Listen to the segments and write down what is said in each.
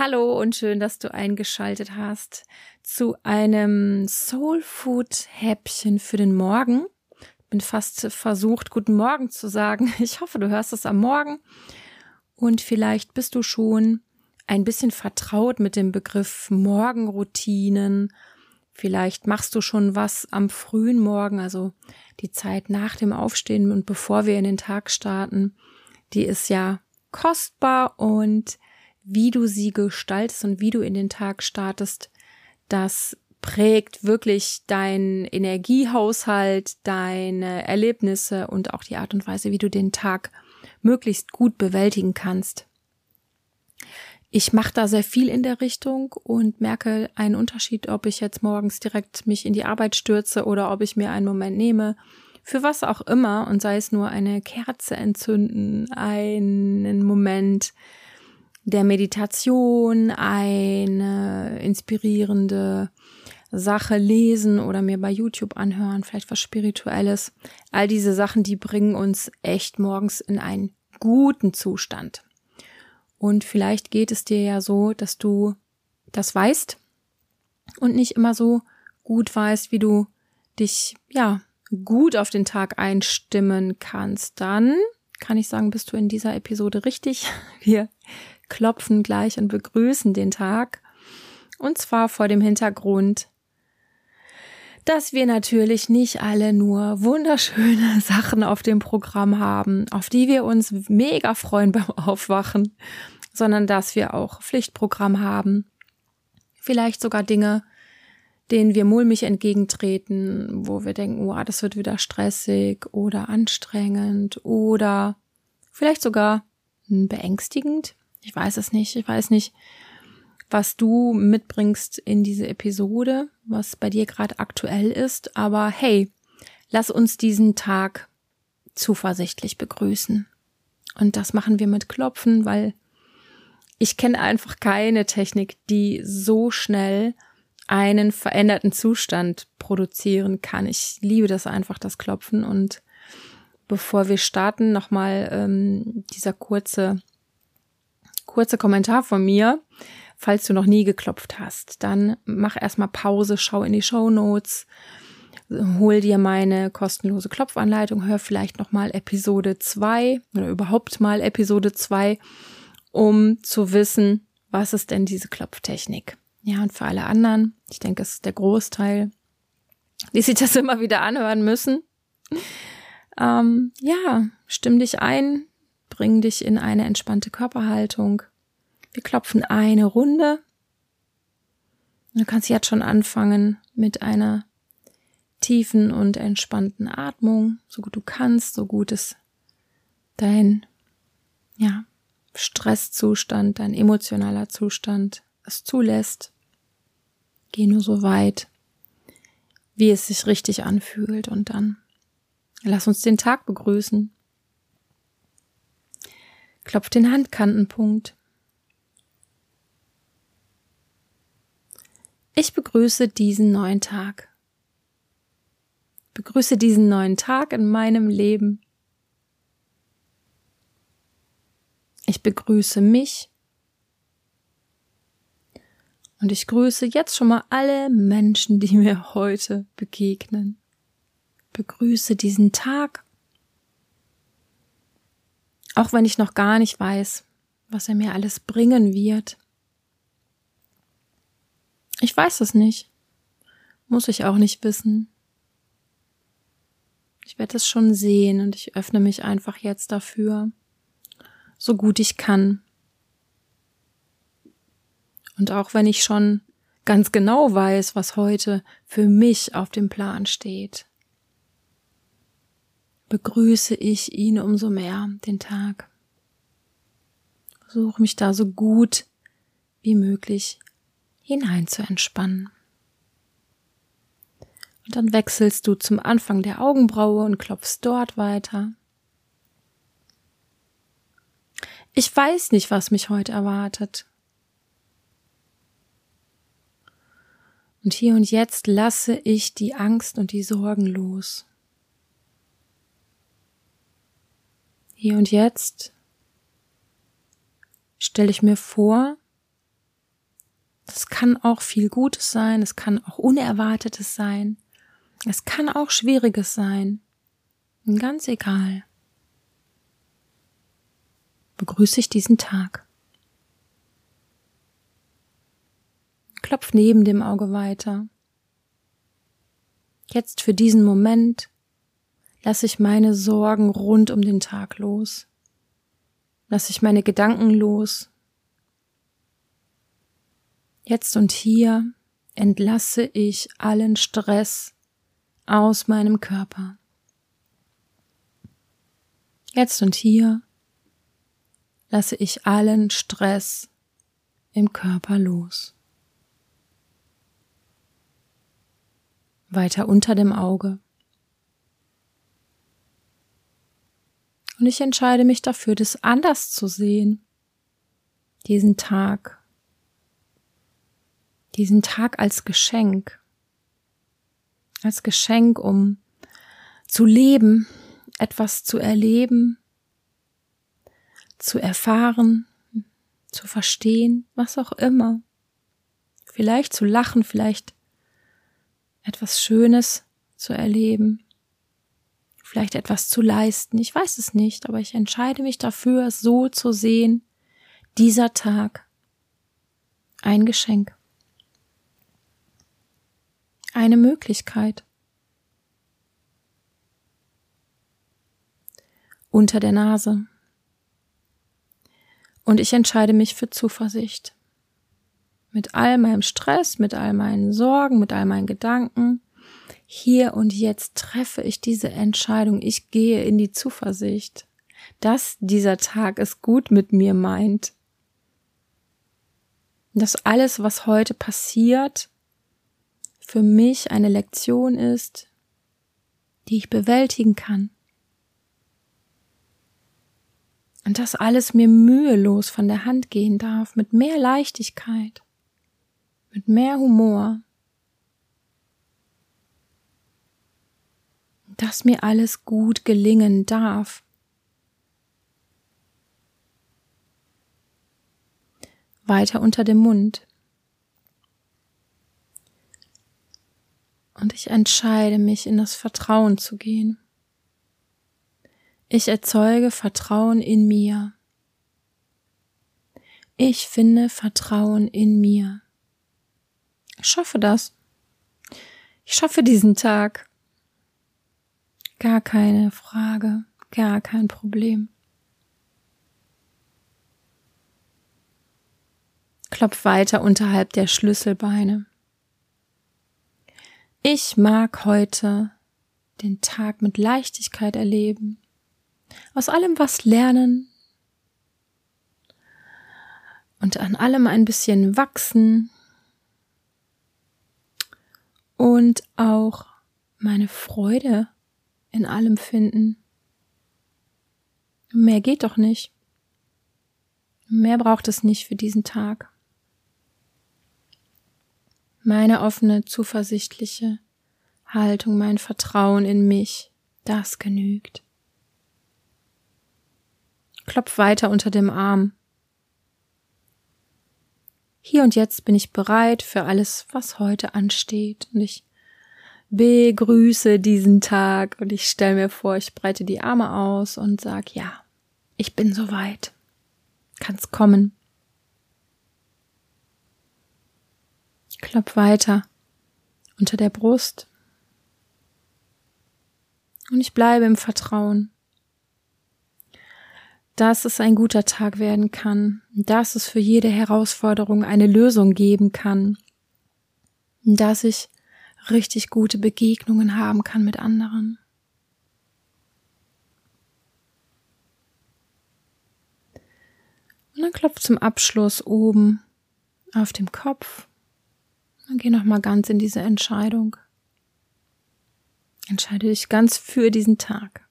Hallo und schön, dass du eingeschaltet hast zu einem Soul Food Häppchen für den Morgen. Bin fast versucht, guten Morgen zu sagen. Ich hoffe, du hörst es am Morgen. Und vielleicht bist du schon ein bisschen vertraut mit dem Begriff Morgenroutinen. Vielleicht machst du schon was am frühen Morgen, also die Zeit nach dem Aufstehen und bevor wir in den Tag starten. Die ist ja kostbar und wie du sie gestaltest und wie du in den Tag startest, das prägt wirklich dein Energiehaushalt, deine Erlebnisse und auch die Art und Weise, wie du den Tag möglichst gut bewältigen kannst. Ich mache da sehr viel in der Richtung und merke einen Unterschied, ob ich jetzt morgens direkt mich in die Arbeit stürze oder ob ich mir einen Moment nehme, für was auch immer, und sei es nur eine Kerze entzünden, einen Moment der Meditation eine inspirierende Sache lesen oder mir bei YouTube anhören, vielleicht was Spirituelles. All diese Sachen, die bringen uns echt morgens in einen guten Zustand. Und vielleicht geht es dir ja so, dass du das weißt und nicht immer so gut weißt, wie du dich, ja, gut auf den Tag einstimmen kannst. Dann kann ich sagen, bist du in dieser Episode richtig. Wir klopfen gleich und begrüßen den Tag. Und zwar vor dem Hintergrund, dass wir natürlich nicht alle nur wunderschöne Sachen auf dem Programm haben, auf die wir uns mega freuen beim Aufwachen, sondern dass wir auch Pflichtprogramm haben. Vielleicht sogar Dinge, denen wir mulmig entgegentreten, wo wir denken, wow, das wird wieder stressig oder anstrengend oder vielleicht sogar beängstigend. Ich weiß es nicht. Ich weiß nicht, was du mitbringst in diese Episode, was bei dir gerade aktuell ist. Aber hey, lass uns diesen Tag zuversichtlich begrüßen. Und das machen wir mit Klopfen, weil ich kenne einfach keine Technik, die so schnell einen veränderten Zustand produzieren kann. Ich liebe das einfach, das Klopfen. Und bevor wir starten, nochmal ähm, dieser kurze kurzer Kommentar von mir. Falls du noch nie geklopft hast, dann mach erstmal Pause, schau in die Show Notes, hol dir meine kostenlose Klopfanleitung, hör vielleicht nochmal Episode 2 oder überhaupt mal Episode 2, um zu wissen, was ist denn diese Klopftechnik. Ja, und für alle anderen, ich denke, es ist der Großteil, die sich das immer wieder anhören müssen. Ähm, ja, stimm dich ein, bring dich in eine entspannte Körperhaltung. Wir klopfen eine Runde. Du kannst jetzt schon anfangen mit einer tiefen und entspannten Atmung, so gut du kannst, so gut es dein, ja, Stresszustand, dein emotionaler Zustand es zulässt. Geh nur so weit, wie es sich richtig anfühlt und dann lass uns den Tag begrüßen. Klopf den Handkantenpunkt. Ich begrüße diesen neuen Tag. Begrüße diesen neuen Tag in meinem Leben. Ich begrüße mich. Und ich grüße jetzt schon mal alle Menschen, die mir heute begegnen. Begrüße diesen Tag auch wenn ich noch gar nicht weiß, was er mir alles bringen wird. Ich weiß es nicht. Muss ich auch nicht wissen. Ich werde es schon sehen und ich öffne mich einfach jetzt dafür, so gut ich kann. Und auch wenn ich schon ganz genau weiß, was heute für mich auf dem Plan steht, begrüße ich ihn umso mehr, den Tag. Versuche mich da so gut wie möglich hinein zu entspannen. Und dann wechselst du zum Anfang der Augenbraue und klopfst dort weiter. Ich weiß nicht, was mich heute erwartet. Und hier und jetzt lasse ich die Angst und die Sorgen los. Hier und jetzt stelle ich mir vor, Es kann auch viel Gutes sein, es kann auch Unerwartetes sein, es kann auch Schwieriges sein. Ganz egal. Begrüße ich diesen Tag. Klopf neben dem Auge weiter. Jetzt für diesen Moment lasse ich meine Sorgen rund um den Tag los. Lasse ich meine Gedanken los. Jetzt und hier entlasse ich allen Stress aus meinem Körper. Jetzt und hier lasse ich allen Stress im Körper los. Weiter unter dem Auge. Und ich entscheide mich dafür, das anders zu sehen. Diesen Tag. Diesen Tag als Geschenk. Als Geschenk, um zu leben, etwas zu erleben, zu erfahren, zu verstehen, was auch immer. Vielleicht zu lachen, vielleicht etwas Schönes zu erleben vielleicht etwas zu leisten. Ich weiß es nicht, aber ich entscheide mich dafür, es so zu sehen. Dieser Tag. Ein Geschenk. Eine Möglichkeit. Unter der Nase. Und ich entscheide mich für Zuversicht. Mit all meinem Stress, mit all meinen Sorgen, mit all meinen Gedanken hier und jetzt treffe ich diese Entscheidung. Ich gehe in die Zuversicht, dass dieser Tag es gut mit mir meint. Dass alles, was heute passiert, für mich eine Lektion ist, die ich bewältigen kann. Und dass alles mir mühelos von der Hand gehen darf, mit mehr Leichtigkeit, mit mehr Humor. dass mir alles gut gelingen darf. Weiter unter dem Mund. Und ich entscheide mich, in das Vertrauen zu gehen. Ich erzeuge Vertrauen in mir. Ich finde Vertrauen in mir. Ich schaffe das. Ich schaffe diesen Tag. Gar keine Frage, gar kein Problem. Klopf weiter unterhalb der Schlüsselbeine. Ich mag heute den Tag mit Leichtigkeit erleben, aus allem was lernen und an allem ein bisschen wachsen und auch meine Freude in allem finden. Mehr geht doch nicht. Mehr braucht es nicht für diesen Tag. Meine offene, zuversichtliche Haltung, mein Vertrauen in mich, das genügt. Klopf weiter unter dem Arm. Hier und jetzt bin ich bereit für alles, was heute ansteht, und ich begrüße diesen Tag und ich stelle mir vor, ich breite die Arme aus und sag, ja, ich bin soweit. Kann's kommen. Klopf weiter unter der Brust. Und ich bleibe im Vertrauen, dass es ein guter Tag werden kann, dass es für jede Herausforderung eine Lösung geben kann, dass ich richtig gute Begegnungen haben kann mit anderen. Und dann klopft zum Abschluss oben auf dem Kopf. Dann geh nochmal ganz in diese Entscheidung. Entscheide dich ganz für diesen Tag.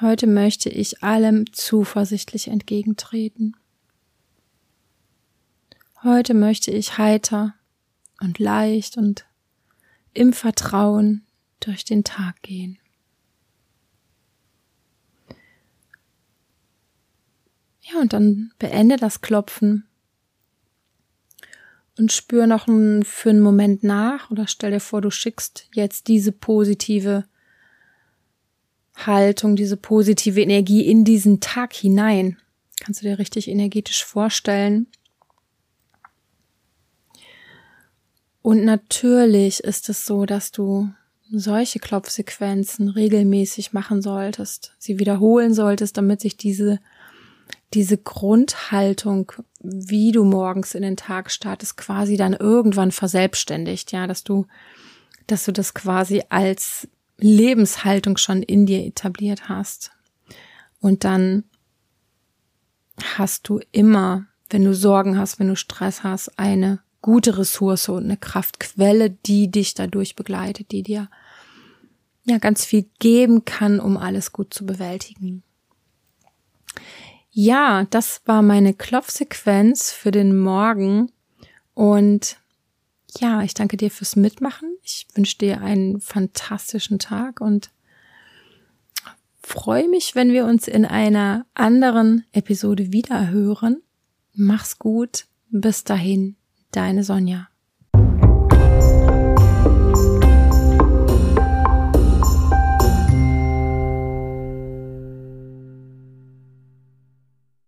Heute möchte ich allem zuversichtlich entgegentreten. Heute möchte ich heiter und leicht und im Vertrauen durch den Tag gehen. Ja, und dann beende das Klopfen und spür noch für einen Moment nach oder stell dir vor, du schickst jetzt diese positive Haltung, diese positive Energie in diesen Tag hinein. Kannst du dir richtig energetisch vorstellen. Und natürlich ist es so, dass du solche Klopfsequenzen regelmäßig machen solltest, sie wiederholen solltest, damit sich diese diese Grundhaltung, wie du morgens in den Tag startest, quasi dann irgendwann verselbstständigt, ja, dass du, dass du das quasi als Lebenshaltung schon in dir etabliert hast. Und dann hast du immer, wenn du Sorgen hast, wenn du Stress hast, eine gute Ressource und eine Kraftquelle, die dich dadurch begleitet, die dir ja ganz viel geben kann, um alles gut zu bewältigen. Ja, das war meine Klopfsequenz für den Morgen. Und ja, ich danke dir fürs Mitmachen. Ich wünsche dir einen fantastischen Tag und freue mich, wenn wir uns in einer anderen Episode wieder hören. Mach's gut. Bis dahin, deine Sonja.